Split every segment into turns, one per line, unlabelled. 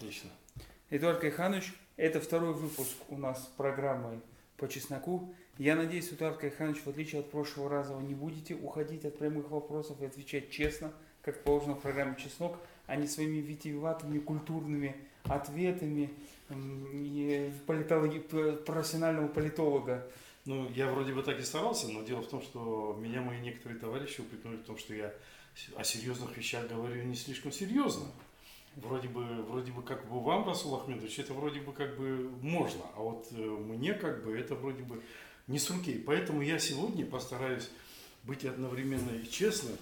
Отлично.
Эдуард Кайханович, это второй выпуск у нас программы по чесноку. Я надеюсь, Эдуард Кайханович, в отличие от прошлого раза, вы не будете уходить от прямых вопросов и отвечать честно, как положено в программе «Чеснок», а не своими витиеватыми культурными ответами политологи, профессионального политолога.
Ну, я вроде бы так и старался, но дело в том, что меня мои некоторые товарищи упрекнули в том, что я о серьезных вещах говорю не слишком серьезно. Вроде бы, вроде бы как бы вам, Расул Ахмедович, это вроде бы как бы можно, а вот э, мне как бы это вроде бы не с руки. Поэтому я сегодня постараюсь быть одновременно и честным,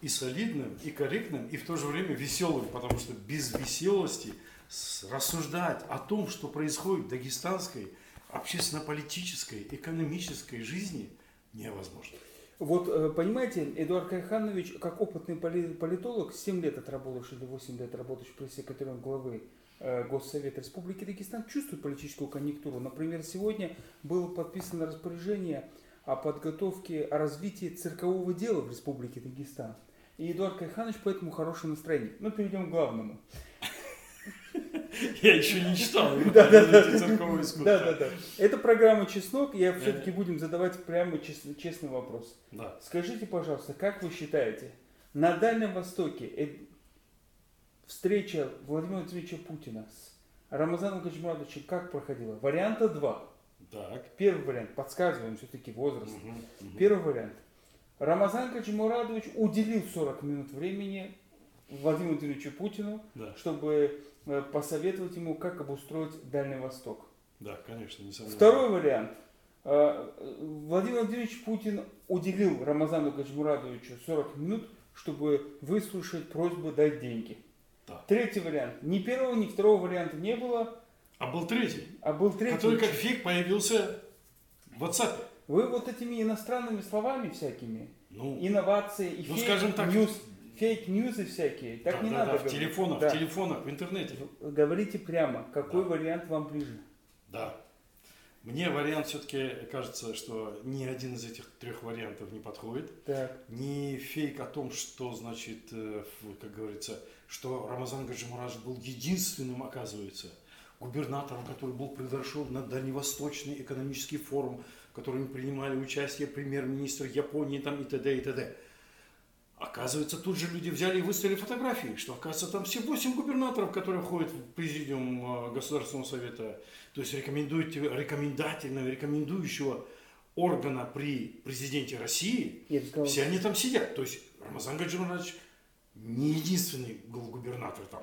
и солидным, и корректным, и в то же время веселым, потому что без веселости рассуждать о том, что происходит в дагестанской общественно-политической, экономической жизни невозможно.
Вот, э, понимаете, Эдуард Кайханович, как опытный политолог, 7 лет отработавший или 8 лет работающий пресс-секретарем главы э, Госсовета Республики Дагестан, чувствует политическую конъюнктуру. Например, сегодня было подписано распоряжение о подготовке, о развитии циркового дела в Республике Дагестан. И Эдуард Кайханович поэтому хорошее настроение. Ну, перейдем к главному.
Я еще не читал.
Да, да, да. Да. Это программа «Чеснок», и все-таки будем задавать прямо честный вопрос.
Да.
Скажите, пожалуйста, как вы считаете, на Дальнем Востоке э, встреча Владимира Владимировича Путина с Рамазаном Гаджимурадовичем как проходила? Варианта два.
Так.
Первый вариант, подсказываем все-таки возраст. Угу, угу. Первый вариант. Рамазан Гаджимурадович уделил 40 минут времени Владимиру Владимировичу Путину,
да.
чтобы посоветовать ему, как обустроить Дальний Восток.
Да, конечно,
несомненно. Второй вариант. Э, Владимир Владимирович Путин уделил Рамазану Гаджмурадовичу 40 минут, чтобы выслушать просьбу дать деньги.
Да.
Третий вариант. Ни первого, ни второго варианта не было.
А был третий.
А был третий.
Который как фиг появился в WhatsApp.
Вы вот этими иностранными словами всякими,
ну,
инновации и
ну, скажем так,
ньюс, fake news ы всякие. Так
да,
не
да,
надо
да, говорить. В телефонах, да. в телефонах, в интернете.
Говорите прямо, какой
да.
вариант вам ближе.
Да. Мне вариант все-таки кажется, что ни один из этих трех вариантов не подходит.
Так.
Ни фейк о том, что значит, э, как говорится, что Рамазан Гаджимурадыч был единственным, оказывается, губернатором, который был приглашен на Дальневосточный экономический форум, в котором принимали участие премьер-министр Японии там, и т.д. и т.д. Оказывается, тут же люди взяли и выставили фотографии, что, оказывается, там все восемь губернаторов, которые входят в президиум э, Государственного совета, то есть рекомендательного, рекомендующего органа при президенте России, все они там сидят. То есть Рамазан Гаджимурадович не единственный губернатор там.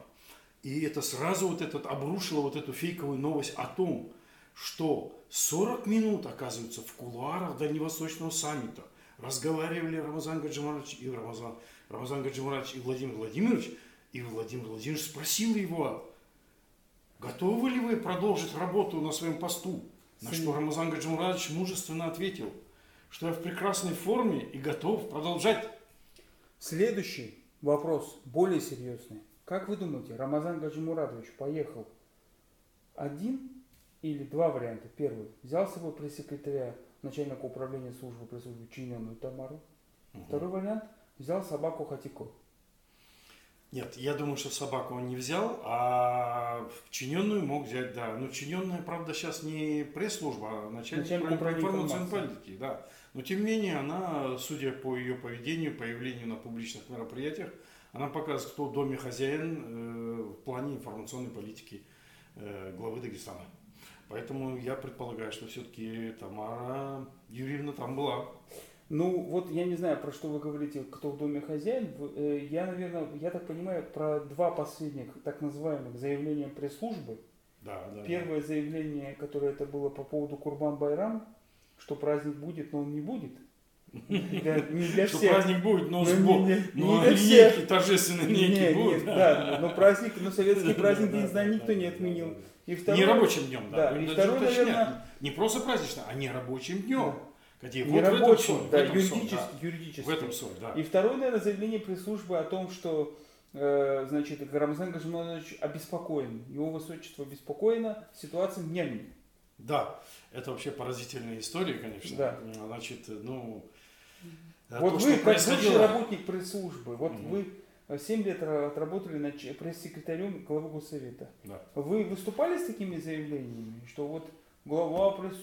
И это сразу вот этот обрушило вот эту фейковую новость о том, что 40 минут, оказывается, в кулуарах Дальневосточного саммита – разговаривали Рамазан Гаджимарович и Рамазан, Рамазан Гаджимарович и Владимир Владимирович, и Владимир Владимирович спросил его, готовы ли вы продолжить работу на своем посту? На что Рамазан Гаджимурадович мужественно ответил, что я в прекрасной форме и готов продолжать.
Следующий вопрос, более серьезный. Как вы думаете, Рамазан Гаджимурадович поехал один или два варианта? Первый, взял с собой пресс-секретаря начальника управления службы прислужбы чиненную Тамару. Угу. Второй вариант взял собаку Хатико.
Нет, я думаю, что собаку он не взял, а чиненную мог взять, да. Но чиненная, правда, сейчас не пресс-служба, а начальник, начальник управления информационной политики, да. Но тем не менее, она, судя по ее поведению, появлению на публичных мероприятиях, она показывает, кто в доме хозяин э, в плане информационной политики э, главы Дагестана. Поэтому я предполагаю, что все-таки Тамара Юрьевна там была.
Ну, вот я не знаю, про что вы говорите, кто в доме хозяин. Э, я, наверное, я так понимаю, про два последних так называемых заявления пресс-службы.
Да, да.
Первое
да.
заявление, которое это было по поводу Курбан Байрам, что праздник будет, но он не будет.
Для, не для что всех. праздник будет, но, но, сбор, не, не, но не линейки торжественные некие будут.
да, но праздник, но советский праздник День знаний никто не отменил.
И второй, не рабочим днем, да.
да. И второй, наверное,
не просто празднично, а не рабочим днем. Да.
Какие? Не вот рабочим, да, юридически, да. юридически.
В этом соль, да.
И второе, наверное, заявление пресс-службы о том, что э, значит, Рамзан Гаджиманович обеспокоен, его высочество обеспокоено ситуацией в Мьянме.
Да, это вообще поразительная история, конечно.
Да.
Значит, ну...
Вот то, вы, как происходило... работник пресс-службы, вот mm-hmm. вы 7 лет ра- отработали над ч- пресс-секретарем главы Госсовета.
Да.
Вы выступали с такими заявлениями, что вот глава пресс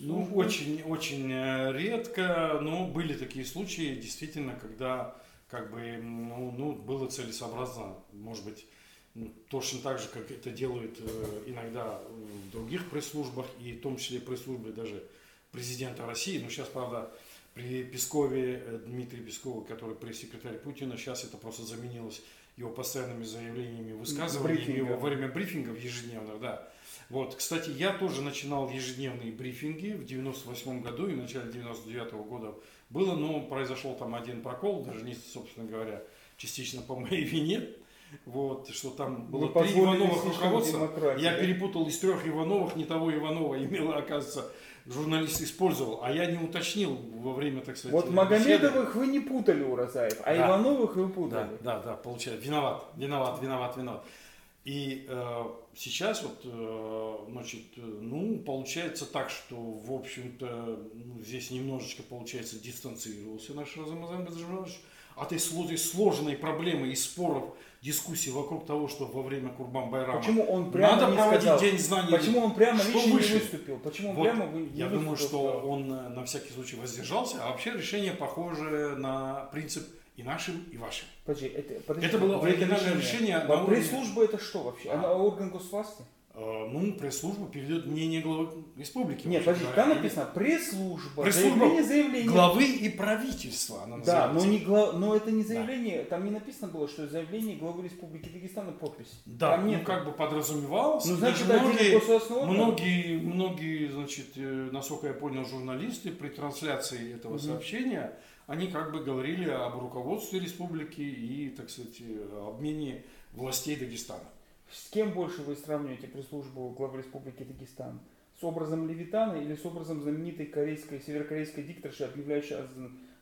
Ну, очень, очень э, редко, но были такие случаи, действительно, когда как бы, ну, ну, было целесообразно, может быть, точно так же, как это делают э, иногда в других пресс-службах, и в том числе пресс-службе даже президента России. Но сейчас, правда, при Пескове, э, Дмитрии Пескову, который пресс-секретарь Путина, сейчас это просто заменилось его постоянными заявлениями, высказываниями
Брифингов.
во время брифингов ежедневных, да. Вот, кстати, я тоже начинал ежедневные брифинги в 98 году и в начале 99 года было, но произошел там один прокол, даже не, собственно говоря, частично по моей вине. Вот, что там было
Вы
три Ивановых руководства. Я
да?
перепутал из трех Ивановых, не того Иванова имела, оказывается, журналист использовал, а я не уточнил во время, так сказать,
Вот
беседы.
Магомедовых вы не путали, Уразаев, а
Да.
Ивановых вы
Да,
путали.
да, да, получается. Виноват, виноват, виноват, виноват. И э, сейчас вот, э, значит, э, ну, получается так, что, в общем-то, ну, здесь немножечко, получается, дистанцировался наш Рамазан Гаджимович от этой сло- сложной проблемы и споров, дискуссий вокруг того, что во время Курбан Байрама
Почему он прямо
надо
не
проводить
сказал?
День знаний.
Почему он прямо
Что
лично
выше?
не выступил? Почему он
Вот,
прямо вы- не
Я думаю, что он э, на всякий случай воздержался, а вообще решение похоже на принцип и нашим, и вашим.
Подожди, это, подожди,
Это было оригинальное решение
А
на уровне-
пресс-служба это что вообще?
А.
Она орган госвласти?
Э, Ну, пресс-служба передает мнение главы республики.
Нет, подожди, там написано пресс-служба,
Пресс-служба
заявление, заявление.
Главы и правительства она
Да, но, не гла... но это не заявление, там не написано было, что заявление главы Республики Дагестан и подпись.
Да,
там
ну
нет.
как бы подразумевалось.
Ну, значит,
даже многие, многие, многие, значит, э, насколько я понял, журналисты при трансляции этого
Мгм.
сообщения, они как бы говорили об руководстве республики и, так сказать, э, обмене властей Дагестана.
С кем больше вы сравниваете пресс-службу главы Республики Дагестан? С образом Левитана или с образом знаменитой корейской, северокорейской дикторши, объявляющей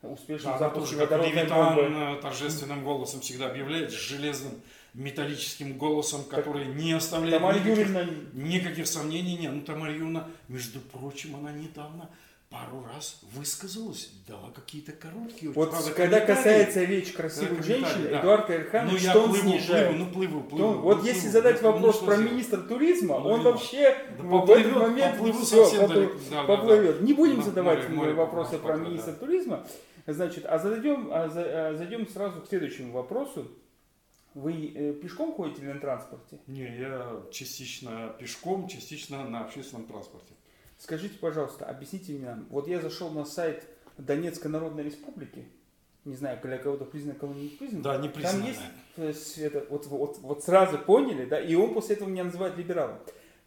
о успешном
Да,
запуске водородной
Левитан,
бомбы?
э, торжественным голосом всегда объявляет, с железным металлическим голосом, который не оставляет
Тамара
никаких,
Юрьевна,
никаких сомнений. Нет, ну Тамара Юрьевна, между прочим, она недавно пару раз высказалась, дала какие-то короткие,
вот
правда,
когда касается речи красивых женщин,
да.
Эдуард
ну,
Кайрханович,
я
что он
плыву,
снижает?
плыву, ну плыву,
То-
плыву.
вот
ну,
если
плыву.
задать
Ну,
вопрос
что
про
сделать?
министра туризма,
Ну,
он вообще
Да
в
поплывет,
этот момент
поплыву совсем
поплывет.
далеко. Да, да,
поплывет. Не будем
Да,
задавать
море, море
вопросы
поплывет,
про
да.
министра туризма. Значит, а зайдем, а за- а зайдем сразу к следующему вопросу. Вы э, пешком ходите или на транспорте?
Не, я частично пешком, частично на общественном транспорте.
Скажите, пожалуйста, объясните мне. Вот я зашел на сайт Донецкой Народной Республики. Не знаю, для кого-то признан, кого не признан.
Да, не
Там
признано.
есть э, Света, вот, вот, вот сразу поняли, да, и он после этого меня называет либералом.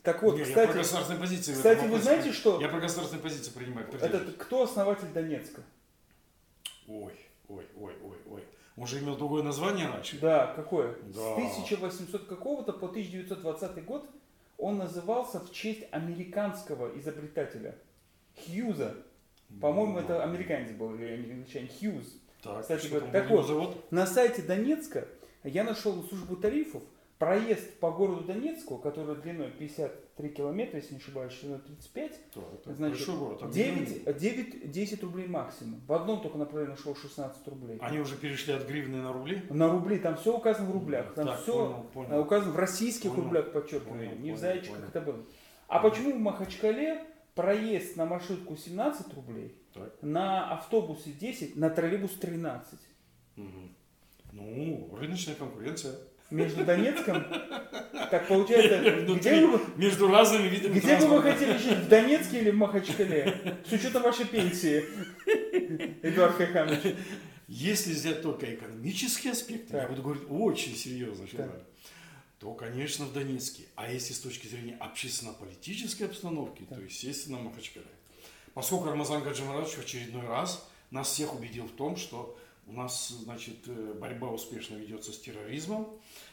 Так вот,
Не, я про
кстати,
государственные позиции в
кстати, вы знаете, что
Я про государственные позиции принимаю.
этот, кто основатель Донецка?
Ой, ой, ой, ой, ой. Он же имел другое название раньше.
Да, какое?
Да.
С 1800 какого-то по 1920 год он назывался в честь американского изобретателя Хьюза. По-моему, это американец был, или англичанин Хьюз.
Так,
кстати говоря, так вот.
зовут?
На сайте Донецка я нашел службу тарифов. Проезд по городу Донецку, который длиной 53 километра, если не ошибаюсь, шириной 35,
Так, так,
значит,
город. там
9, 9-10 рублей максимум. В одном только направлении нашел 16 рублей.
Они уже перешли от гривны на рубли?
На рубли, там все указано в рублях. Там
Так,
все
понял, понял.
указано в российских
Понял,
рублях, подчеркиваю,
понял,
не в
понял,
зайчиках
понял.
это было. А почему в Махачкале проезд на маршрутку 17 рублей,
Так.
на автобусе 10, на троллейбус 13?
Мгм. Ну, рыночная конкуренция.
Между Донецком, так получается,
Внутри.
где вы,
Между разными видами
где бы вы хотели жить, в Донецке или в Махачкале? С учетом вашей пенсии, Эдуард Кайханович.
Если взять только экономические аспекты, я буду говорить очень серьезно,
Так.
То, конечно, в Донецке. А если с точки зрения общественно-политической обстановки, то,
Так.
естественно, в Махачкале. Поскольку Рамазан Гаджимарадович в очередной раз нас всех убедил в том, что у нас, значит, э, борьба успешно ведется с терроризмом.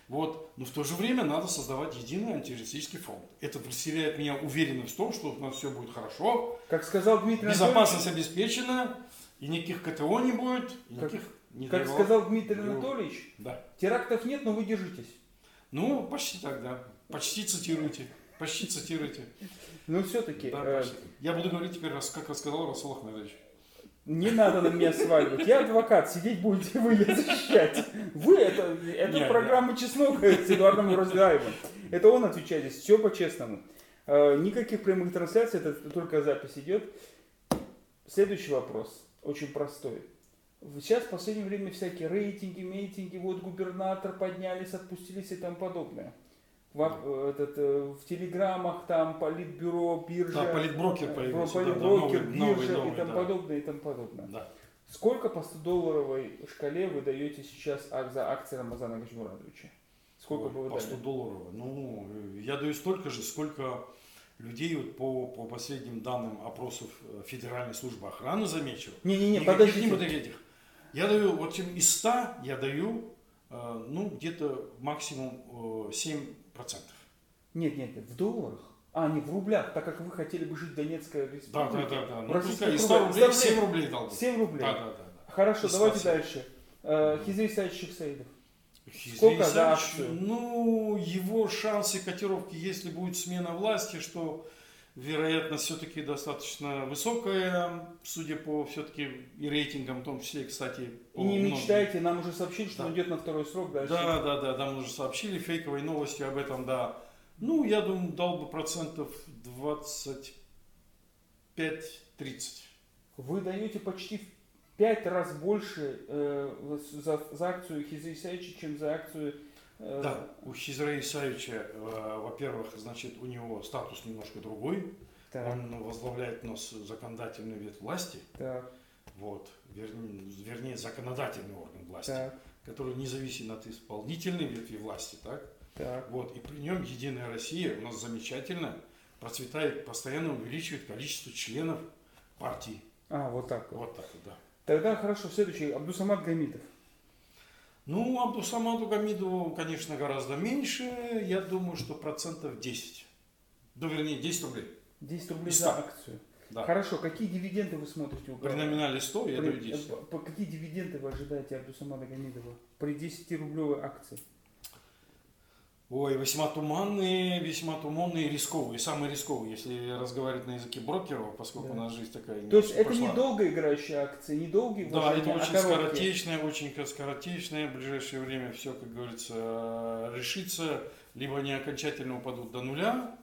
Вот. Но в то же время надо создавать единый антитеррористический фронт. Это вселяет меня уверенность в том, что у нас все будет хорошо,
Как сказал Дмитрий Анатольевич,
безопасность обеспечена, и никаких КТО не будет, и
Как-
никаких не
как
бог.
сказал Дмитрий
Дай бог.
Анатольевич,
Да.
терактов нет, но вы держитесь.
Ну, почти так, да. Почти цитируйте. Почти цитируйте.
Но все-таки,
Да, почти. Я буду говорить теперь, как рассказал Расул Ахмедович.
Не надо на меня сваливать. Я адвокат, сидеть будете вы, я защищать. Вы, это, это
Нет,
программа «Чеснок» с Эдуардом Роздаевым. Это он отвечает здесь, все по-честному. Э, Никаких прямых трансляций, это только запись идет. Следующий вопрос, очень простой. Сейчас в последнее время всякие рейтинги, мейтинги, вот губернатор поднялись, отпустились и тому подобное в, этот, э, в телеграммах, там, политбюро, биржа.
Да, политброкер появился. Политброкер, да, новый,
биржа
новый, новый,
и тому
да.
подобное, и тому подобное.
Да.
Сколько по 100-долларовой шкале вы даете сейчас а, за акции Рамазана Гачмурадовича? Сколько
Ой,
бы вы
по
дали?
100 долларов. Ну, я даю столько же, сколько людей вот по, по последним данным опросов э, Федеральной службы охраны замечу.
Не-не-не, подождите.
Вот этих. Я даю, вот из 100 я даю, э, ну, где-то максимум 7 процентов.
Нет, нет, нет, в долларах. А, не в рублях, так как вы хотели бы жить в Донецкой республике.
Да, да, да.
да.
Ну, пускай, и 100 рублей, 7 рублей дал бы.
7 рублей.
Да, да, да. да.
Хорошо, давайте дальше. Э, Хизри Исаевич Шихсаидов.
Сколько
за акцию?
Ну, его шансы котировки, если будет смена власти, что вероятность все-таки достаточно высокая, судя по все-таки и рейтингам, в том числе, кстати,
И не
многим.
мечтайте, нам уже сообщили, что
Да.
он идет на второй срок дальше.
Да, да, да, нам уже сообщили фейковые новости об этом, да. Ну, я думаю, дал бы процентов 25-30.
Вы даете почти в 5 раз больше э, за, за акцию Хизри Исаевича, чем за акцию... э,
Да, у Хизра Исаевича, э, во-первых, значит, у него статус немножко другой.
Так,
Он возглавляет нос законодательной ветвь власти,
так,
вот, вернее, вернее, законодательный орган власти,
так,
который независим от исполнительной ветви власти, так?
так.
Вот, и при нем Единая Россия у нас замечательно процветает, постоянно увеличивает количество членов партии.
А, вот так вот.
Вот так вот, да.
Тогда хорошо, следующий. Абдусамат Гамитов.
Ну, Абдусамаду Гамидову, конечно, гораздо меньше. Я думаю, что процентов 10. Ну, вернее, 10 рублей.
10 рублей за
100.
акцию.
Да.
Хорошо, какие дивиденды вы смотрите у
При номинале 100 я
При-
даю 10.
э, Какие дивиденды вы ожидаете от Абдусамада Гамидова при 10-рублевой акции?
Ой, весьма туманные, весьма туманные рисковые. Самые рисковые, если разговаривать на языке брокеров, поскольку
Да.
у нас жизнь такая
То есть это не долго играющие акции, не долгие
Да, это
а
очень
короткие.
скоротечное, очень скоротечное. В ближайшее время все, как говорится, решится. Либо они окончательно упадут до нуля,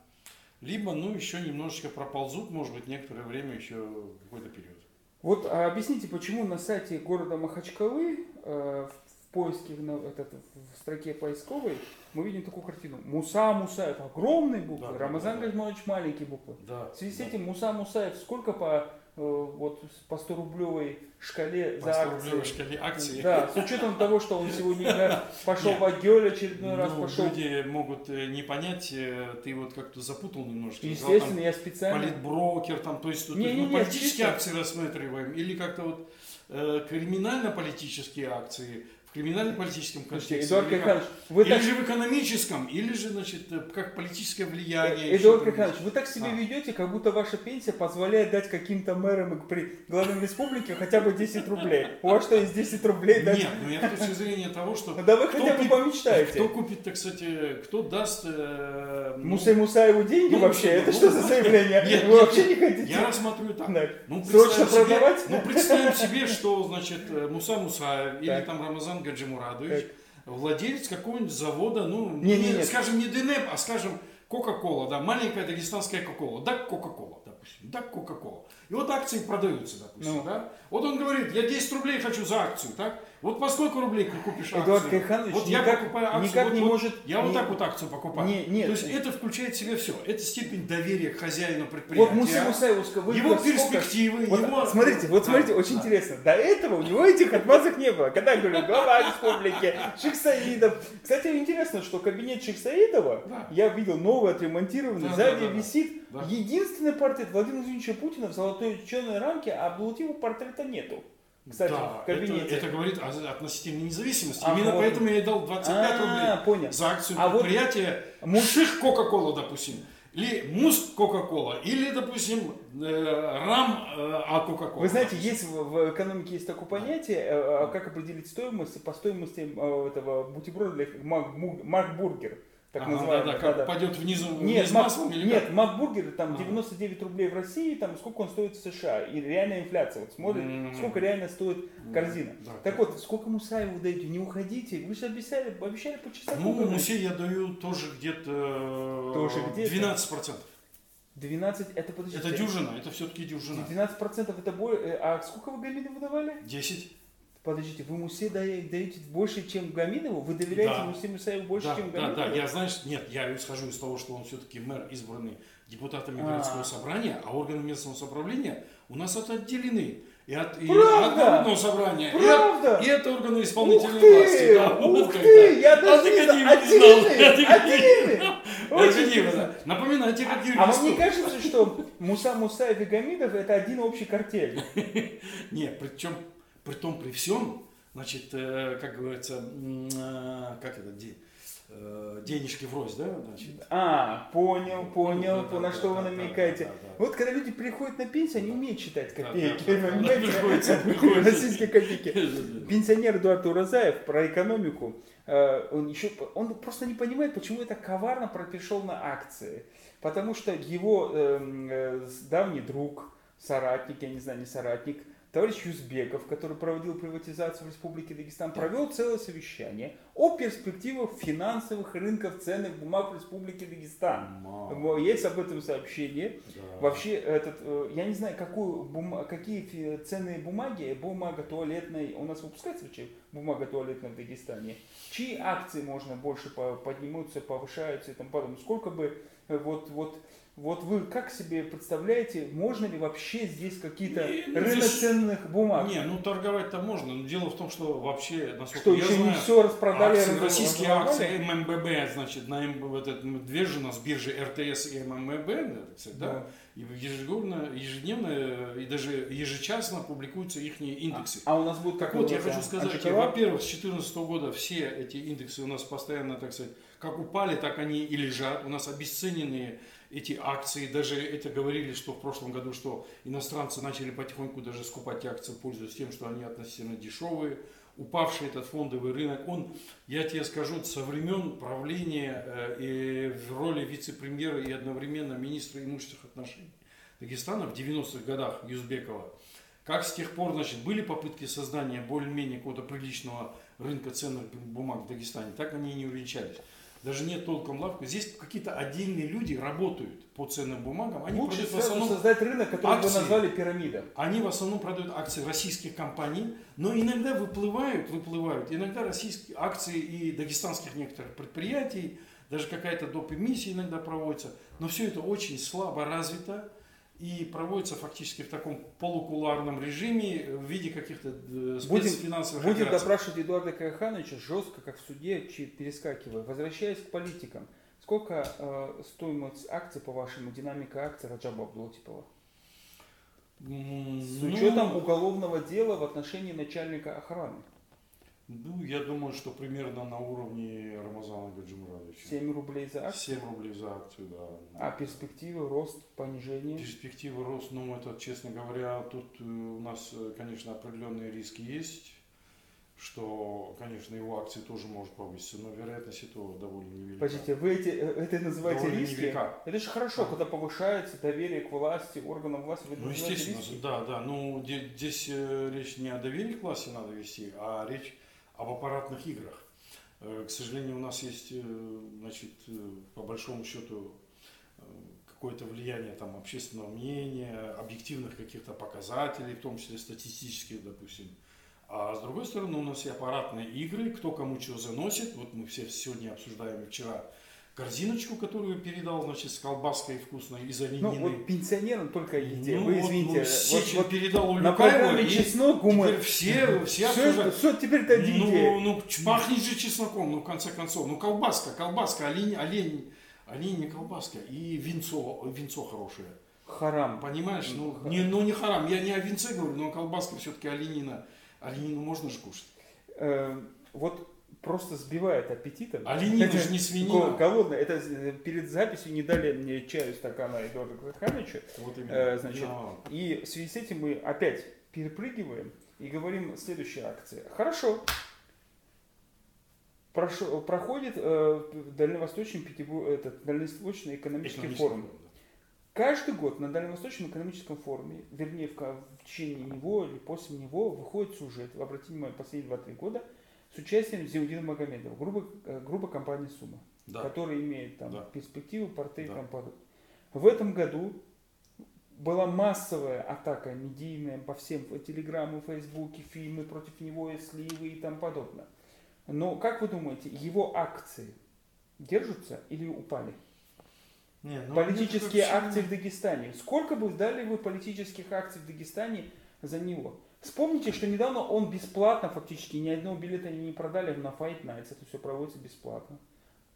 либо, ну, еще немножечко проползут, может быть, некоторое время еще какой-то период.
Вот а объясните, почему на сайте города Махачкалы э, в поиске, этот, в строке поисковой, мы видим такую картину. Муса Мусаев, огромные буквы,
Да, да,
Рамазан
да, да.
Газманович, маленькие буквы.
Да.
В связи с
да.
этим Муса Мусаев сколько по, э, вот, по 100 рублевой шкале
По
за
100
акции?
рублевой шкале акций.
Да, с учетом того, что он сегодня пошел
Нет.
в Агель очередной раз,
Ну,
пошел.
люди могут э, не понять, э, ты вот как-то запутал немножко. Сказал,
Естественно,
там,
я специально...
политброкер, там, то есть тут
Не, не, не,
политические
чисто.
акции рассматриваем, или как-то вот э, криминально-политические акции в криминально-политическом контексте.
Эдуард
или, как-
Кайханович, вы
или
так...
же в экономическом, или же, значит, э, как политическое влияние.
Эдуард
еще там
Кайханович, вы так себя
А.
ведете, как будто ваша пенсия позволяет дать каким-то мэрам и при главным республике хотя бы 10 рублей. У вас что, есть 10 рублей? дать?
Нет, ну я с точки зрения того, что
да вы
кто
хотя бы помечтаете.
кто купит, так сказать, кто даст... э, ну,
Мусаеву деньги
ну,
вообще? Это
ну,
что за заявление?
нет,
Вы вообще не хотите?
Я рассмотрю так. Ну,
Срочно продавать?
ну, представим себе, что, значит, э, Муса Мусаев или там Рамазан Гаджимурадович, владелец какого-нибудь завода, ну,
не, не,
не. скажем, не ДНЭП, а, скажем, Кока-Кола, да, маленькая дагестанская Кока-Кола, да, Кока-Кола, допустим, да, Кока-Кола. И вот акции продаются, допустим,
Ну.
да. Вот он говорит, я 10 рублей хочу за акцию, так? Вот по сколько рублей ты купишь акцию?
Эдуард Кайханович
вот я
никак-
покупаю акцию,
никак
вот-
не
вот
может-
Я вот
не-
так вот акцию покупаю.
Не- нет.
То есть это включает в себя все. Это степень доверия к хозяину предприятия.
Вот Мусей Мусаеву, ска- вы
его перспективы,
Вот
его...
смотрите, вот
Да,
смотрите, очень
да.
интересно. До этого у него этих отмазок не было. Когда я говорю, глава республики, Шейх Саидов. Кстати, интересно, что кабинет Шейх Саидова,
Да.
я видел новый, отремонтированный,
Да,
сзади
да, да, да.
висит
Да.
единственный портрет Владимира Владимировича Путина в золотой черной рамке, а Булатива портрета нету. Кстати,
Да,
в кабинете.
Это, это говорит о относительной независимости.
А,
Именно
вот.
поэтому я и дал 25
А,
рублей
понял.
за акцию
А вот
предприятия
Мус-
Ших Кока-Кола, допустим. Или Мус Кока-Кола. Или, допустим, э, Рам А Кока-Кола.
Вы знаете, есть в, экономике есть такое понятие, э, э, как определить стоимость по стоимости этого бутерброда для Мак- Макбургер. Так
Ага,
называемый.
да, да, как пойдет внизу,
Нет,
вниз
Мак-
маслом или
нет,
как?
Макбургер там
Ага.
99 рублей в России, там сколько он стоит в США. И реальная инфляция. Вот смотрит,
М.
сколько реально стоит корзина.
Да,
Так вот, сколько Мусаеву даете? Не уходите. Вы же обещали, обещали по часам.
Ну, мусе я даю тоже где-то
Тоже где-то?
12%.
12, это подождите.
Это дюжина, это все-таки дюжина.
12% это более... А сколько вы Гамину выдавали?
10?
Подождите, вы Мусе дае- даете больше, чем Гаминову? Вы доверяете
Да.
Мусе Мусаеву больше,
да,
чем
да,
Гаминову?
да, я, знаешь, нет, я исхожу из того, что он все-таки мэр, избранный депутатами
А.
городского собрания, а органы местного самоуправления у нас это отделены. И от, и
Правда?
от народного собрания, и от, и от органы
Ух
исполнительной
ты!
власти. Да,
Ух ты!
да.
Я
А
даже
ты
не знал. Отделены!
А?
Отделены! Очень интересно.
Напоминайте, как
А вам не
юристу.
кажется, что Муса Мусаев и Гамидов это один общий картель?
Нет, причем, при том, при всем, значит, э, как говорится, э, как это, э, денежки врозь, да, значит.
А, понял, понял,
Да,
на
да,
что вы
да,
намекаете.
да, да, да.
Вот когда люди приходят на пенсию, они умеют читать
Да,
копейки. Российские копейки. Пенсионер Эдуард Уразаев про экономику, он еще, он просто не понимает, почему это коварно перешел на акции. Потому что его эм, давний друг, соратник, я не знаю, не соратник, товарищ Юзбеков, который проводил приватизацию в Республике Дагестан, провел целое совещание о перспективах финансовых рынков ценных бумаг в Республике Дагестан.
Мало.
Есть об этом сообщение.
Да.
Вообще, этот, э, я не знаю, какую бума- какие ценные бумаги, бумага туалетная, у нас выпускается вообще бумага туалетная в Дагестане, чьи акции можно больше по- поднимутся, повышаются и тому подобное. Сколько бы, э, вот, вот, вот вы как себе представляете, можно ли вообще здесь какие-то
ну,
рынок
здесь-
ценных бумаг?
Не, ну торговать-то можно, но дело в том, что вообще, насколько
Что,
я
еще
знаю,
не все распродали?
акции, российские акции ММББ, значит, на М- вот этот Медвежина с биржи РТС и ММБ, да, да, и ежегодно, ежедневно и даже ежечасно публикуются их индексы.
А у нас будет как
вот, я хочу сказать, во-первых, с 2014 года все эти индексы у нас постоянно, так сказать, как упали, так они и лежат. У нас обесцененные эти акции. Даже это говорили, что в прошлом году, что иностранцы начали потихоньку даже скупать акции, пользуясь тем, что они относительно дешевые. Упавший этот фондовый рынок, он, я тебе скажу, со времен правления э, в роли вице-премьера и одновременно министра имущественных отношений Дагестана в 90-х годах Юзбекова, как с тех пор, значит, были попытки создания более-менее какого-то приличного рынка ценных бумаг в Дагестане, так они и не увенчались. Даже нет толком лавки. Здесь какие-то отдельные люди работают по ценным бумагам. Они
Лучше
продают в основном
создать рынок, который вы
акции.
назвали пирамида.
они в основном продают акции российских компаний, но иногда выплывают, выплывают, иногда российские акции и дагестанских некоторых предприятий, даже какая-то доп. эмиссия иногда проводится, но все это очень слабо развито и проводится фактически в таком полукуларном режиме в виде каких-то э,
Будем-
спецфинансовых
Будем
операций.
допрашивать Эдуарда Кайхановича жестко, как в суде, перескакивая. Возвращаясь к политикам, сколько э, стоимость акций, по-вашему, динамика акций Раджаба Аблотипова?
М,
С
ну,
учетом уголовного дела в отношении начальника охраны.
Ну, я думаю, что примерно на уровне Рамазана Гаджимурадовича.
7 рублей за акцию.
7 рублей за акцию, да.
А перспективы, рост, понижение?
Перспективы рост, ну, это, честно говоря, тут э, у нас, э, конечно, определенные риски есть, что, конечно, его акции тоже может повыситься, но вероятность этого довольно невелика.
Подождите, вы эти, э, это называете
Довольно
риски?
невелика.
Это же хорошо,
Да.
когда повышается доверие к власти, органам власти. Вы
Ну, естественно,
риски?
да, да. Ну, де- здесь речь не о доверии к власти надо вести, а речь об аппаратных играх. Э, К сожалению, у нас есть, э, значит, э, по большому счету, какое-то влияние там общественного мнения, объективных каких-то показателей, в том числе статистических, допустим. А с другой стороны, у нас и аппаратные игры, кто кому что заносит. Вот мы все сегодня обсуждаем вчера корзиночку, которую передал, значит, с колбаской вкусной из
Ну,
оленины.
вот пенсионерам только еде.
Ну,
Вы извините,
ну,
вот-
что
вот
передал Улюкаеву,
программе
и
чеснок, гумор.
теперь все, все
Все,
обсуждают.
все теперь-то о
Ну, ну, ч- пахнет же чесноком, ну, в конце концов. Ну, колбаска, колбаска, олень, олень, олень не колбаска. И винцо, винцо хорошее.
Харам.
Понимаешь? Ну,
Ха-
не, ну, не харам. Я не о винце говорю, но колбаска все-таки оленина. Оленину можно же кушать.
Э, вот просто сбивает аппетитом.
Оленина же не свинина.
Голодно. Это э, перед записью не дали мне чаю стакана Эдуарда Кахановича.
Вот именно.
Э, значит,
Да.
И в связи с этим мы опять перепрыгиваем и говорим о следующей акции. Хорошо. прошел- проходит э, Дальневосточный, Пятибу- этот, Дальневосточный экономический
Экономический
форум.
да.
Каждый год на Дальневосточном экономическом форуме, вернее, в, в течение него или после него, выходит сюжет, обратите внимание, последние 2-3 года, с участием Зиудина Магомедова, группа, э, группа компании «Сумма»,
Да.
которая имеет там
Да.
перспективу, порты и
Да.
тому подобное. В этом году была массовая атака медийная по всем в- телеграмму, фейсбуке, фильмы против него, и сливы и тому подобное. Но как вы думаете, его акции держатся или упали?
Не, ну,
политические акции в Дагестане. Сколько бы дали вы политических акций в Дагестане за него? Вспомните, что недавно он бесплатно, фактически, ни одного билета они не продали на Fight Nights. Это все проводится бесплатно.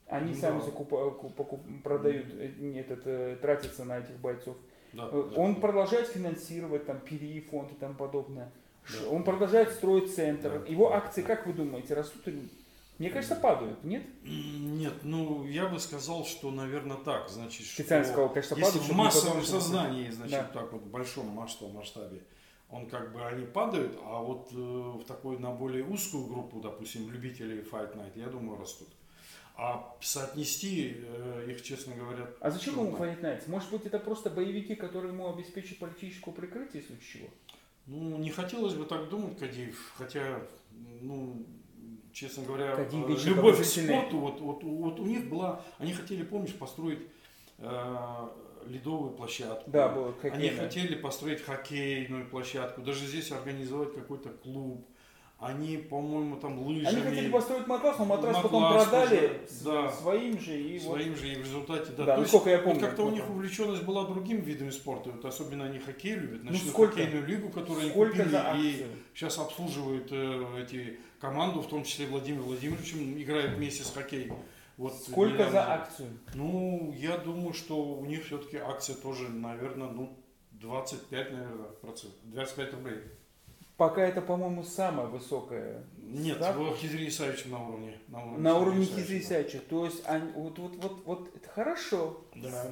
Они
Ну
сами
да.
закупа- ку- покуп- продают, э, этот, э, тратятся на этих бойцов.
Да,
Э,
да.
Он продолжает финансировать там ПИРИ фонд и тому подобное.
Да.
Он продолжает строить центр.
Да.
Его акции, как вы думаете, растут или мне кажется, падают, нет?
Нет, ну я бы сказал, что, наверное, так. Значит,
Специально
что
сказал, конечно,
если
падают,
в
чтобы не
массовом сознании, значит,
Да.
так вот в большом масштабе, масштабе, он как бы они падают, а вот э, в такой на более узкую группу, допустим, любителей Fight Night, я думаю, растут. А соотнести э, их, честно говоря,
А зачем ему. Fight Nights? Может быть, это просто боевики, которые ему обеспечат политическое прикрытие, случае чего?
Ну, не хотелось бы так думать, Кадиев, хотя, ну, честно говоря,
Кадиев
э, любовь к спорту, вот, вот, вот у них была, они хотели, помнишь, построить э, ледовую площадку.
Да, было
Они
хоккейное.
хотели построить хоккейную площадку, даже здесь организовать какой-то клуб. Они, по-моему, там лыжами.
Они хотели построить матрас, но матрас, потом
Матрас
продали
тоже,
с-
да.
своим же и вот.
своим же и в результате, да.
Да,
То есть,
насколько я
вот
помню.
как-то у
вот
них
там.
увлеченность была другим видом спорта. Вот особенно они хоккей любят.
Ну,
Ночную
сколько?
хоккейную лигу, которую они
Сколько
купили и сейчас обслуживают э, эти команду, в том числе Владимир Владимировичем, играет вместе с хоккей. Вот
Сколько
недавно.
за акцию?
Ну, я думаю, что у них все-таки акция тоже, наверное, ну, 25, наверное, процентов. 25 рублей.
Пока это, по-моему, самая высокая.
Нет,
ставка.
в Хизри Исаевича на уровне. На уровне,
На уровне
Хизри Исаевича.
То есть, они, вот, вот, вот, вот, это хорошо.
Да.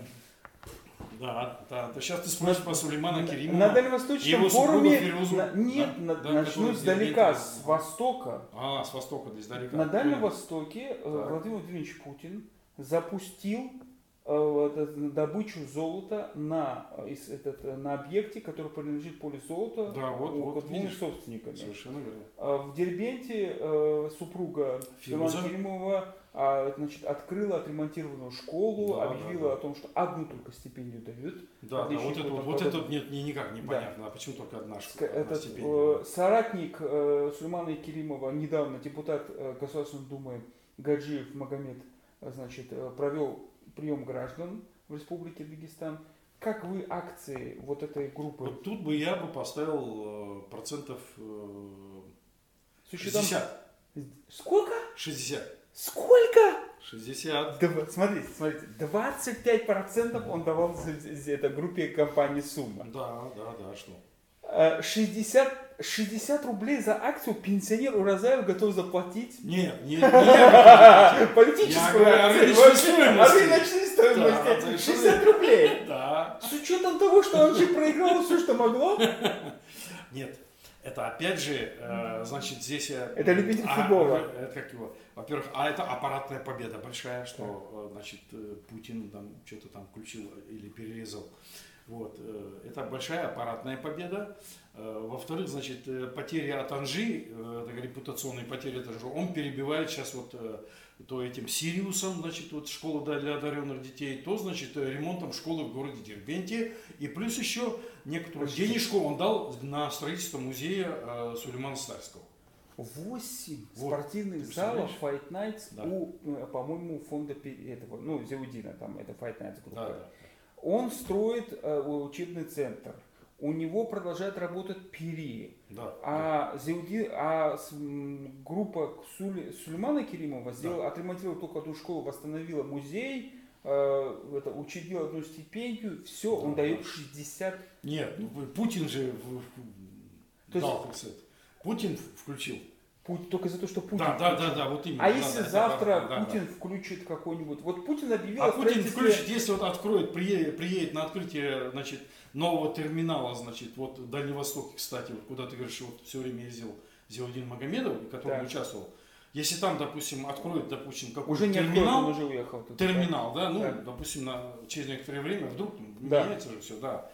Да, да, да. Сейчас ты спросишь по Сулеймана Керимова.
На Дальневосточном форуме...
Фирузу,
на- нет,
да?
на-
Да,
начну
директор.
с востока.
А, с востока, да, издалека.
На Дальнем. Востоке э,
Так.
Владимир Владимирович Путин запустил э, добычу золота на, э, этот, э, на объекте, который принадлежит полю золота
Да, вот,
у-
вот, видишь.
собственниками.
Совершенно верно.
А В Дербенте э, супруга
Фируза.
Керимова значит, открыла отремонтированную школу,
Да,
объявила
да, да.
о том, что одну только стипендию дают.
Да, да, вот это
вот
это нет, не, никак непонятно, а почему только одна, школа, одна
Этот,
стипендия?
э, соратник э, Сулеймана Керимова, недавно депутат э, Государственной Думы Гаджиев Магомед, э, значит, э, провел прием граждан в Республике Дагестан. Как вы акции вот этой группы?
Вот тут бы я бы поставил э, процентов э,
С учетом-
60.
Сколько?
60.
Сколько?
60.
Дв- Смотрите, смотрите, 25% он давал за- этой группе компании Сумма.
Да, да, да, что?
Э, 60, 60 рублей за акцию пенсионер Уразаев готов заплатить.
Нет, не, не я.
Политическую акцию.
рыночной стоимости.
О рыночной стоимости.
Да, совершенно
60 рублей.
Да.
С учетом того, что он же проиграл все, что могло.
Нет. Это опять же, э, значит, здесь... э,
Это любитель
а,
футбола.
э, Это как его? Во-первых, а это аппаратная победа большая, что, э, значит, Путин там что-то там включил или перерезал. Вот. Это большая аппаратная победа. Во-вторых, значит, потери от Анжи, это репутационные потери от Анжи, он перебивает сейчас вот то этим Сириусом, значит, вот школа для одаренных детей, то, значит, э, ремонтом школы в городе Дербенте. И плюс еще некоторую
Простите.
денежку он дал на строительство музея э, Сулеймана Старского.
8
Вот,
спортивных залов? Fight Nights
Да.
у, э, по-моему, фонда этого, ну, Зеудина, там, это Fight Nights группа.
Да, да.
Он строит э, учебный центр. У него продолжает работать Пири.
да, да.
А, Зеуди, а с- м, группа Суль- Сулеймана Керимова сделала, отремонтировала только одну школу, восстановила музей, э, это, учредила одну стипендию, все, он
Да,
дает
да.
60.
Нет, ну, Путин же
То есть-
дал, сказать. Путин включил.
Путь, только за то, что Путин.
Да, да, да, да, вот именно.
А
да,
если
да, да,
завтра
да, да,
Путин включит какой-нибудь... Вот Путин объявил
А Путин
строительстве-
включит, если вот откроет, приедет, приедет на открытие, значит, нового терминала, значит, вот в Дальнем Востоке, кстати, вот куда ты говоришь, вот все время ездил Зиаудин Магомедов, который
Так.
участвовал. Если там, допустим, откроют, допустим, какой-то
Уже не
терминал,
откроет, он уже уехал. туда,
терминал, да, ну,
Да.
допустим, на, через некоторое время вдруг
Да.
меняется же все, да.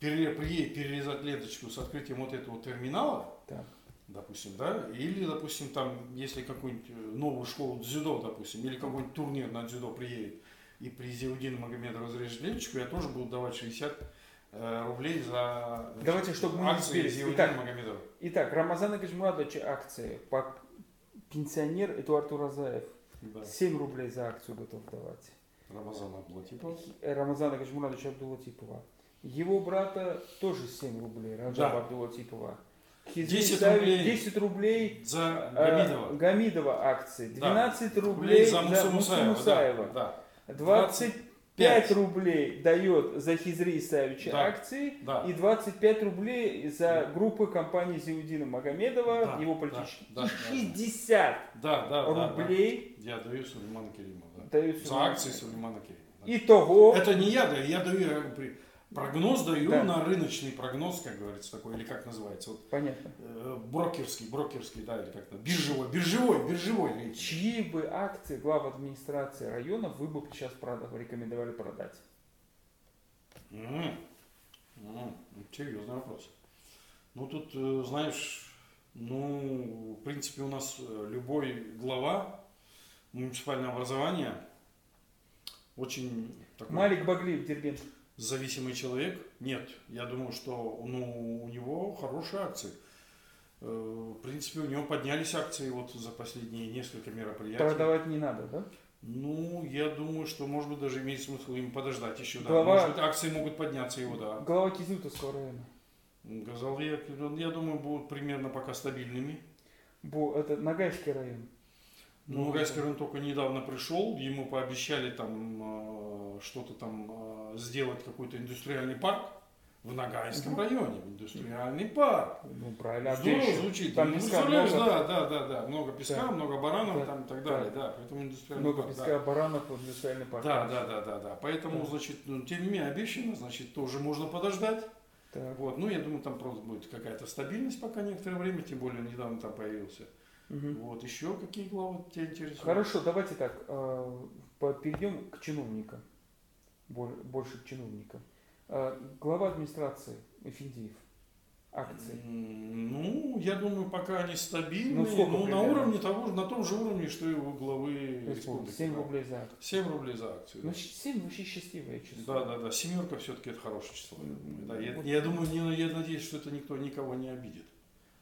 Пере, приедет перерезать ленточку с открытием вот этого терминала,
Так.
допустим, да, или, допустим, там, если какую-нибудь э, новую школу дзюдо, допустим, или какой-нибудь турнир на дзюдо приедет, и при Зиудине Магомеда разрежет ленточку, я тоже буду давать 60 э, Э, рублей за
Давайте, чтобы мы не
успели.
Итак, Итак, Рамазан Игорь Мурадович акции. Пенсионер Эдуард Уразаев.
Да.
7 рублей за акцию готов давать.
Рамазан
Абдулатипова. Рамазана Гажмурадовича Абдулатипова. Его брата тоже 7 рублей, Раджаба
да.
Абдулатипова. Хизби
10 рублей,
10 рублей
за Гамидова,
э,
Гамидова
акции, 12 да. рублей
за
Муса
Мусаева.
Мусаева.
Да.
20
5
рублей дает за Хизри Исаевича
да.
акции
да.
и 25 рублей за группы компании Зиудина Магомедова,
да.
его
политические.
Да.
Да.
И 60
да, да, да,
рублей
да. я даю Сулеймана Керимова Да. За акции Сулеймана Керимова Да.
Итого.
Это не я даю, я даю прогноз даю
Да.
на рыночный прогноз, как говорится, такой, или как называется, вот,
понятно,
э, брокерский, брокерский, да, или как-то, биржевой, биржевой, биржевой рейтинг.
чьи бы акции глав администрации района вы бы сейчас продав- рекомендовали продать?
М, м, Серьезный вопрос. Ну, тут, э, знаешь, ну, в принципе, у нас э, любой глава муниципального образования очень такой
Малик Баглиев, Дербент.
Зависимый человек. Нет, я думаю, что ну, у него хорошие акции. Э, В принципе, у него поднялись акции вот за последние несколько мероприятий.
Продавать не надо, да?
Ну, я думаю, что, может быть, даже имеет смысл им подождать еще. Да.
Глава-
Может быть, акции могут подняться его, да.
Глава Кизилтовского района.
Газалия, я думаю, будут примерно пока стабильными.
Бо, это Ногайский район.
Ну, Гайский район только недавно пришел, ему пообещали там э, что-то там э, сделать, какой-то индустриальный парк в Ногайском
Мгм.
районе. Индустриальный парк.
Ну, правильно.
Здорово
еще?
звучит.
Там
Ну,
песка много.
да, да, да, да. Много песка,
Да.
много баранов
Да.
там и так
Да.
далее, да. Поэтому индустриальный
Много
парк,
песка, баранов, вот индустриальный парк.
Да, да, да, да, да. Поэтому,
Да.
значит, ну, тем не менее, обещано, значит, тоже можно подождать.
Так.
Вот. Ну, я думаю, там просто будет какая-то стабильность пока некоторое время, тем более недавно там появился.
Мгм.
Вот. Еще какие главы тебя интересуют?
Хорошо, давайте так, э, перейдем к чиновникам, больше к чиновникам. Э, Глава администрации Эфиндиев, акции.
Ну, я думаю, пока они стабильны,
Ну, сколько
ну, на уровне того, же- на том же уровне, что и у главы республики.
7
да.
рублей за акцию.
7 рублей за акцию.
Ну,
да.
7 вообще счастливое число.
Да, да, да. Семерка все-таки это хорошее число. Я, думаю, да. я,
Вот.
я думаю, не, я надеюсь, что это никто никого не обидит.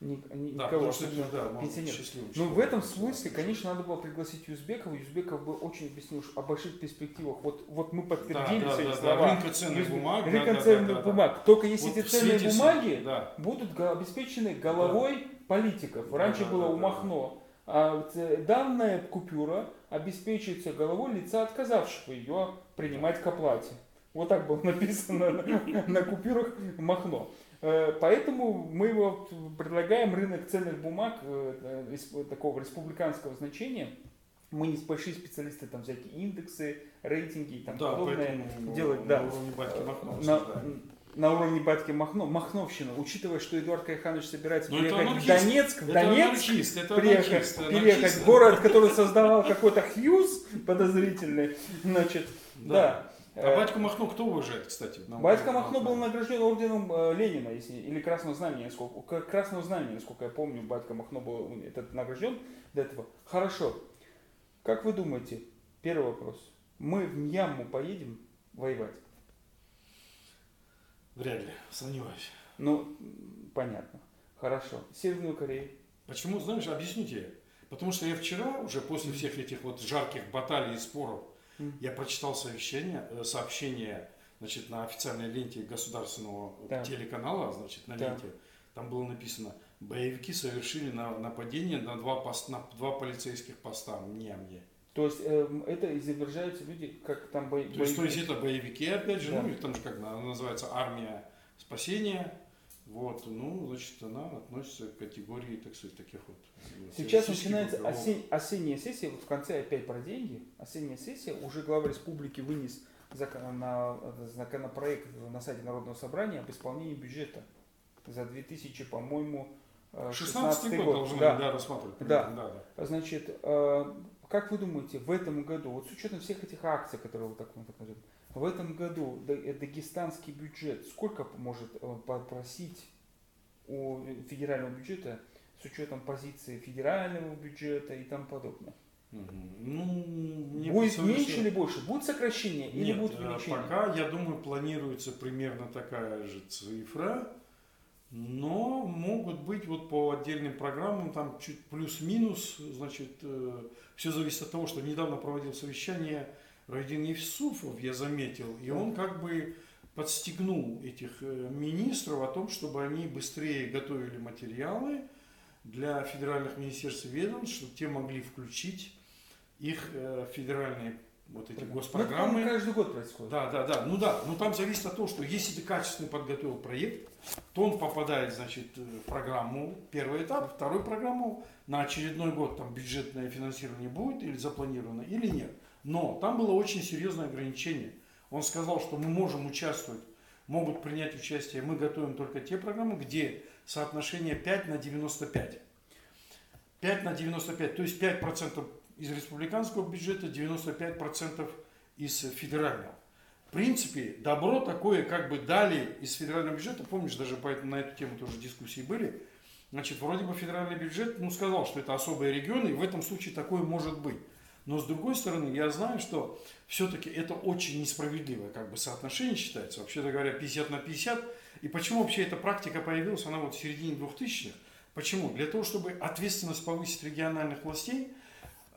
Ни- ни-
Да,
никого
что да,
пенсионеров.
счастливым
Ну, в этом смысле, конечно, надо было пригласить Юзбекова. Юзбеков бы очень объяснил ш- о больших перспективах. Вот, вот мы
да,
подтвердили
да,
свои
да, да,
слова.
рынка ценных бумаг. да,
Рынка
да, да,
ценных
да, да.
бумаг. Только если
Вот
эти ценные бумаги
Да.
будут обеспечены головой политиков.
Да,
Раньше
да,
было
да,
у
да,
Махно. А вот, э, данная купюра обеспечивается головой лица, отказавшего ее принимать к оплате. Вот так было написано на, на купюрах Махно. Э, Поэтому мы вот предлагаем рынок ценных бумаг э, э, такого республиканского значения. Мы не большие специалисты там всякие индексы, рейтинги и там
Да,
подобное делать,
на
да.
уровне батьки
на, на уровне батьки Махно, Махновщина, учитывая, что Эдуард Кайханович собирается
это
переехать в. Донецк, в Донецк,
анархист, это
приехать,
анархист,
переехать
анархист.
в город, который создавал какой-то Хьюз подозрительный, значит, да.
А
Э,
батьку Махно кто уважает, кстати?
Батька Махно был награжден орденом э, Ленина, если, или Красного Знамени, насколько, к- Красного Знамени, насколько я помню, Батька Махно был этот награжден до этого. Хорошо. Как вы думаете, первый вопрос, мы в Мьянму поедем воевать?
Вряд ли, сомневаюсь.
Ну, понятно. Хорошо. Северную Корею.
Почему, знаешь, объясню тебе. Потому что я вчера, уже после всех этих вот жарких баталий и споров, Я прочитал сообщение, э, сообщение значит, на официальной ленте государственного
Так.
телеканала, значит, на
Так.
ленте, там было написано, боевики совершили на- нападение на два, пост, на два полицейских поста, мне, мне.
То есть эм, это изображаются люди, как там бо-
То есть, то есть
боевики.
это боевики, опять же,
Да.
ну, их там же как называется армия спасения. Вот, ну, значит, она относится к категории, так сказать, таких вот. э,
Сейчас начинается осень- осенняя сессия, вот в конце опять про деньги. Осенняя сессия, уже глава республики вынес закон- на- законопроект на сайте Народного собрания об исполнении бюджета за 2000, по-моему, э,
16 год, должны
да.
да, рассматривать.
Да.
да, да.
Значит, э, как вы думаете, в этом году, вот с учетом всех этих акций, которые вы так, так назовем, в этом году э, дагестанский бюджет сколько может э, попросить у федерального бюджета с учетом позиции федерального бюджета и тому подобное?
Ну,
будет меньше или больше? Будет сокращение или
Нет,
будет
э,
увеличение?
пока, я думаю, планируется примерно такая же цифра, но могут быть вот по отдельным программам там чуть плюс-минус, значит, все зависит от того, что недавно проводил совещание Райдин Евсуфов, я заметил, и он как бы подстегнул этих э, министров о том, чтобы они быстрее готовили материалы для федеральных министерств и ведомств, чтобы те могли включить их э, федеральные вот эти
Ну,
госпрограммы.
по-моему, каждый год происходит.
Да, да, да. Ну да, но там зависит от того, что если ты качественно подготовил проект, то он попадает, значит, в программу, первый этап, второй программу, на очередной год там бюджетное финансирование будет или запланировано, или нет. Но там было очень серьезное ограничение. Он сказал, что мы можем участвовать, могут принять участие, мы готовим только те программы, где соотношение 5 на 95. 5 на 95, то есть 5% из республиканского бюджета, 95% из федерального. В принципе, добро такое как бы дали из федерального бюджета, помнишь, даже по этому, на эту тему тоже дискуссии были, значит, вроде бы федеральный бюджет, ну, сказал, что это особые регионы, и в этом случае такое может быть. Но с другой стороны, я знаю, что все-таки это очень несправедливое как бы соотношение считается, вообще-то говоря, 50 на 50. И почему вообще эта практика появилась, она вот в середине 2000-х? Почему? Для того, чтобы ответственность повысить региональных властей,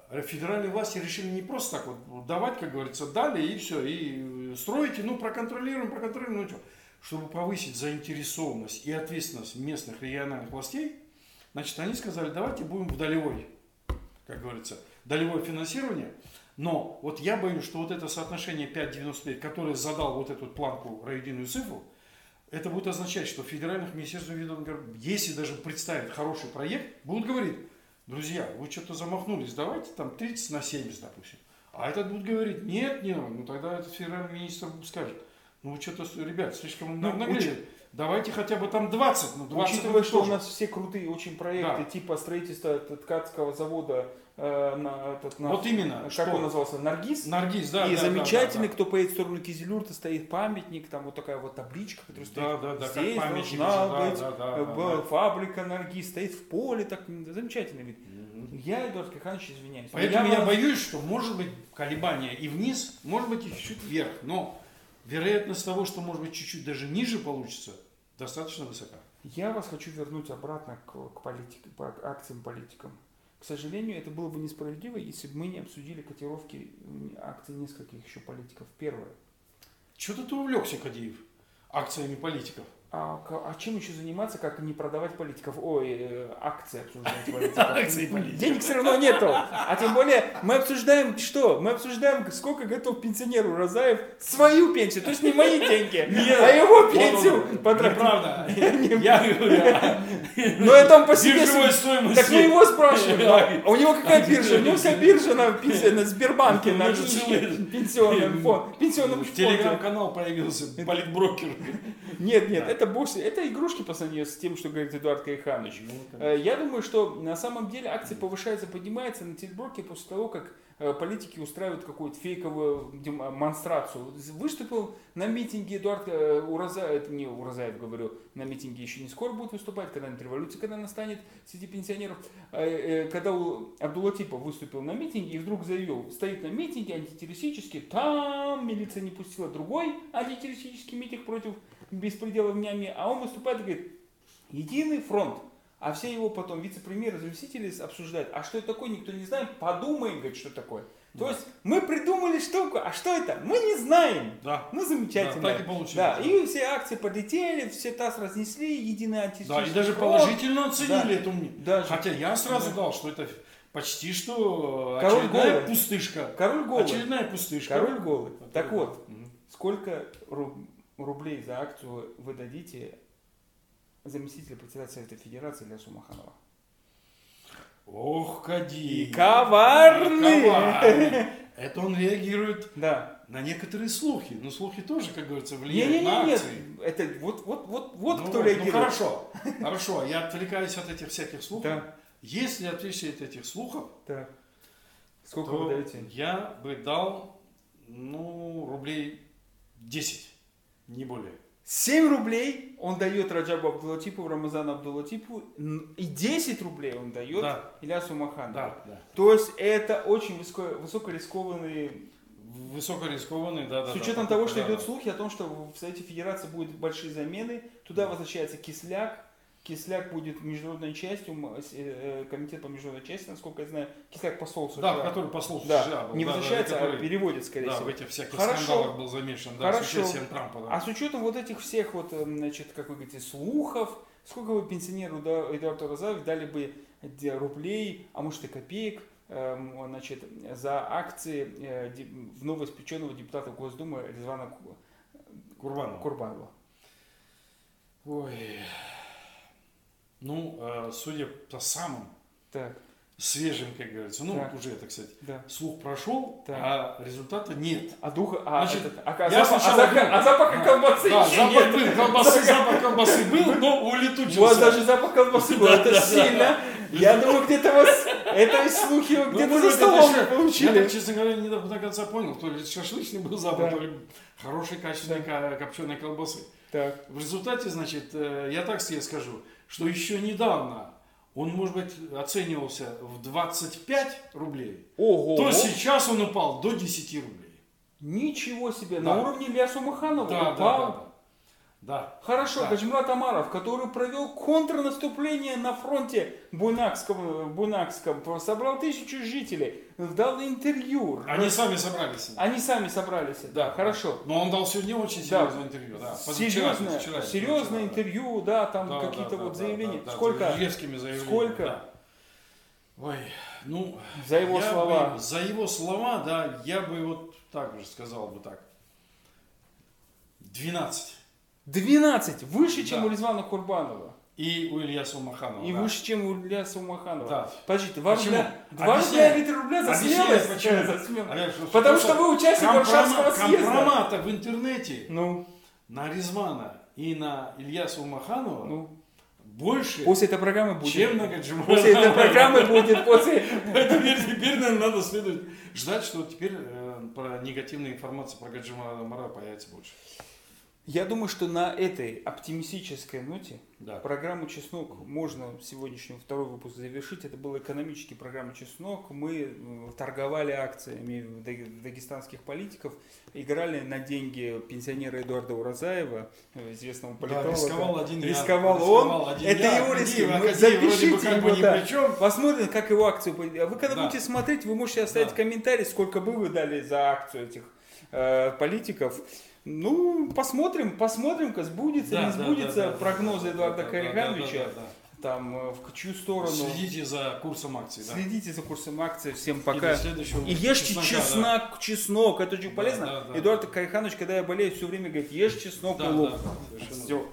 э, федеральные власти решили не просто так вот давать, как говорится, дали и все, и строите, ну проконтролируем, проконтролируем, ну что. Чтобы повысить заинтересованность и ответственность местных региональных властей, значит, они сказали, давайте будем в долевой, как говорится, долевое финансирование. Но вот я боюсь, что вот это соотношение 5,95, которое задал вот эту планку Раидину Юсыфу, это будет означать, что федеральных министерств если даже представят хороший проект, будут говорить, друзья, вы что-то замахнулись, давайте там 30 на 70, допустим. А этот будет говорить, нет, нет, ну тогда этот федеральный министр скажет, ну вы что-то, ребят, слишком
Ну.
Давайте хотя бы там 20, ну 20
Учитывая, что у нас все крутые очень проекты,
Да.
типа строительства ткацкого завода, э, на, этот, на-
Вот именно,
как
что?
он назывался, Наргиз.
Наргиз, да,
и
да,
замечательный,
да, да,
кто поедет в сторону Кизилюрта, стоит памятник, там вот такая вот табличка, которая
Да,
стоит.
да, да, как
Здесь
памятник
должна
да,
быть
да, да,
э,
да, да.
фабрика Наргиз, стоит в поле, так замечательный вид.
Мгм.
Я, Эдуард Каханович, извиняюсь.
Поэтому я
вас-
боюсь, что может быть колебания и вниз, может быть и чуть-чуть вверх, но вероятность того, что может быть чуть-чуть даже ниже получится, достаточно высока.
Я вас хочу вернуть обратно к, к политике, по акциям политикам. К сожалению, это было бы несправедливо, если бы мы не обсудили котировки акций нескольких еще политиков. Первое.
Что-то ты увлекся, Кадиев, акциями политиков.
А, а чем еще заниматься, как не продавать политиков? Ой, э, акции обсуждать политиков.
Акции политиков.
Денег все равно нету. А тем более мы обсуждаем что? Мы обсуждаем, сколько готов пенсионеру Розаев свою пенсию. То есть не мои деньги, а его пенсию потратить.
Неправда. Я
Но это он по себе...
биржевой
см-
стоимости.
Так мы его спрашиваем. А у него какая биржа? У него вся биржа на, Сбербанке, на пенсионном фон- пенсионном фонде.
Телеграм-канал появился, политброкер.
Нет, нет. Это с- это игрушки по сравнению с тем, что говорит Эдуард Кайханович. Э, Я думаю, что на самом деле акции повышаются, поднимаются на телеброке после того, как э, политики устраивают какую-то фейковую демонстрацию. Выступил на митинге Эдуард э, Уразаев, не Уразаев говорю, на митинге еще не скоро будет выступать, когда-нибудь революция, когда настанет среди пенсионеров. Когда у Абдулатипов выступил на митинге и вдруг заявил, стоит на митинге антитеррористический, там милиция не пустила другой антитеррористический митинг против беспредела в Няме, а он выступает и говорит, единый фронт. А все его потом вице-премьеры, заместители обсуждают, а что это такое, никто не знает, подумаем, говорит, что такое. То
Да.
есть мы придумали штуку, а что это? Мы не знаем.
Да.
Ну, замечательно.
Да, так и получилось.
Да, и все акции подлетели, все ТАСС разнесли, единый
Да,
антисемитский
и даже
фронт.
положительно оценили
Да.
эту мне.
Даже.
Хотя я сразу
Да.
дал, что это почти что
Король
очередная
голый.
пустышка.
Король голый.
Очередная пустышка.
Король голый. Так вот.
Мгм.
сколько ру- рублей за акцию вы дадите заместителю председателя Совета Федерации Лясу Маханова?
Ох, Кади.
И коварный.
Коварный. Это он реагирует
Да.
на некоторые слухи. Но слухи тоже, как говорится, влияют на
Не-не-не,
акции.
это вот, вот, вот, вот
ну,
кто
ну,
реагирует.
хорошо, хорошо, я отвлекаюсь от этих всяких слухов.
Да,
Если отвлечься от этих слухов,
так. Сколько
то
вы даете?
я бы дал, ну, рублей 10, не более.
7 рублей он дает Раджабу Абдулатипову, Рамазану Абдулатипову, н- и 10 рублей он дает
Да.
Ильясу Маханову.
Да, да.
То есть это очень высоко, высокорискованный,
Высокорискованный, да, да.
с
да,
учетом
да,
того,
да,
что
да.
идет слухи о том, что в Совете Федерации будут большие замены, туда возвращается Кисляк, Кисляк будет международной частью, с- э, э, комитет по международной части, насколько я знаю, Кисляк посол США.
Да, который послал
Да,
США был,
не
да, да,
возвращается, а
который,
переводит, скорее
да,
всего.
в этих всяких
Хорошо.
скандалах был замешан, да, с
Хорошо.
участием Трампа. Да.
А с учетом вот этих всех вот, э, значит, как вы говорите, слухов, сколько вы пенсионеру да, Эдуарду Розаеву дали бы рублей, а может и копеек, эм, значит, за акции э, де- новоиспеченного депутата Госдумы Резвана Ку-
Курбанов.
Курбанова?
Ой. Ну, э, судя по самым
Так,
свежим, как говорится, ну,
Так.
вот уже это, кстати,
да.
слух прошел,
Так.
а результата нет.
А духа, а,
Значит,
этот, а, а
я
запах,
сначала
а, запах- а запаха колбасы
Да,
еще
запах
нет.
был, колбасы, запах колбасы был, но
У вас
улетучился.
даже запах колбасы был, это сильно. Я думаю, где-то вас, это слухи
Ну,
где-то за столом
Я,
получили.
так, честно говоря, не до, конца понял, то ли шашлычный был запах, то ли хорошей качественной копченой колбасы.
Так,
В результате, значит, э, я так себе скажу, что еще недавно он, может быть, оценивался в 25 рублей,
ого.
то сейчас он упал до 10 рублей.
Ничего себе,
Да.
на уровне Ильяса Маханова
Да, да,
упал.
да, да. Да.
Хорошо,
Да.
Гаджимурат Амаров, который провел контрнаступление на фронте Буйнакском, Буйнакском, собрал тысячу жителей, дал интервью.
Они сами собрались.
Они сами собрались. Да, хорошо.
Но он дал сегодня очень
Да.
серьезное интервью. Да.
Серьезное,
Вчера-
серьезное
вчера, да.
интервью, да, там
Да,
какие-то
да,
вот
да,
заявления.
да, да,
Сколько?
заявлениями.
Сколько?
да. Ой, ну,
За его слова.
бы- за его слова, да, я бы вот так же сказал бы так. 12.
12, выше, чем
Да.
у Резвана Курбанова.
И у Ильяса Маханова.
И
да.
выше, чем у Ильяса Умаханова.
Да.
Подождите, 2
Почему?
рубля, 2
Объясняю.
рубля или 3 рубля за смелость?
почему.
За смелость.
Что-
Потому
что
что вы участник Варшавского съезда.
Компромата в интернете
Ну,
на Резвана и на Ильяса Маханова
ну,
больше,
после этой программы будет.
чем на Гаджимурада.
После этой программы будет, после...
Теперь, теперь наверное, надо следует ждать, что теперь э, про негативная информация про Гаджимара Мара появится больше.
Я думаю, что на этой оптимистической ноте
Да.
программу «Чеснок» можно сегодняшний второй выпуск завершить. Это была экономический программа «Чеснок». Мы э, торговали акциями даг- дагестанских политиков, играли на деньги пенсионера Эдуарда Уразаева, известного
Да,
политолога.
рисковал один я.
Рисковал
Рисковал
он.
один
Это
я.
его риски. Мы- запишите
бы
его, да. Посмотрим, как его акцию... А Вы когда
Да.
будете смотреть, вы можете оставить
Да.
комментарий, сколько бы вы дали за акцию этих э, политиков. Ну, посмотрим, посмотрим, как сбудется,
Да,
не
да,
сбудется
да, да,
прогнозы
да,
Эдуарда
да, да,
Карихановича.
да, да, да.
Там, э, в чью сторону.
Следите за курсом акций. да.
Следите за курсом акций. Всем
И
пока.
до следующего
И ешьте
чеснока,
чеснок, чеснок, это очень
Да,
полезно.
да, да,
Эдуард
да.
Кариханович, когда я болею, все время говорит, ешь чеснок
Да,
и лук.
да, да,
Все.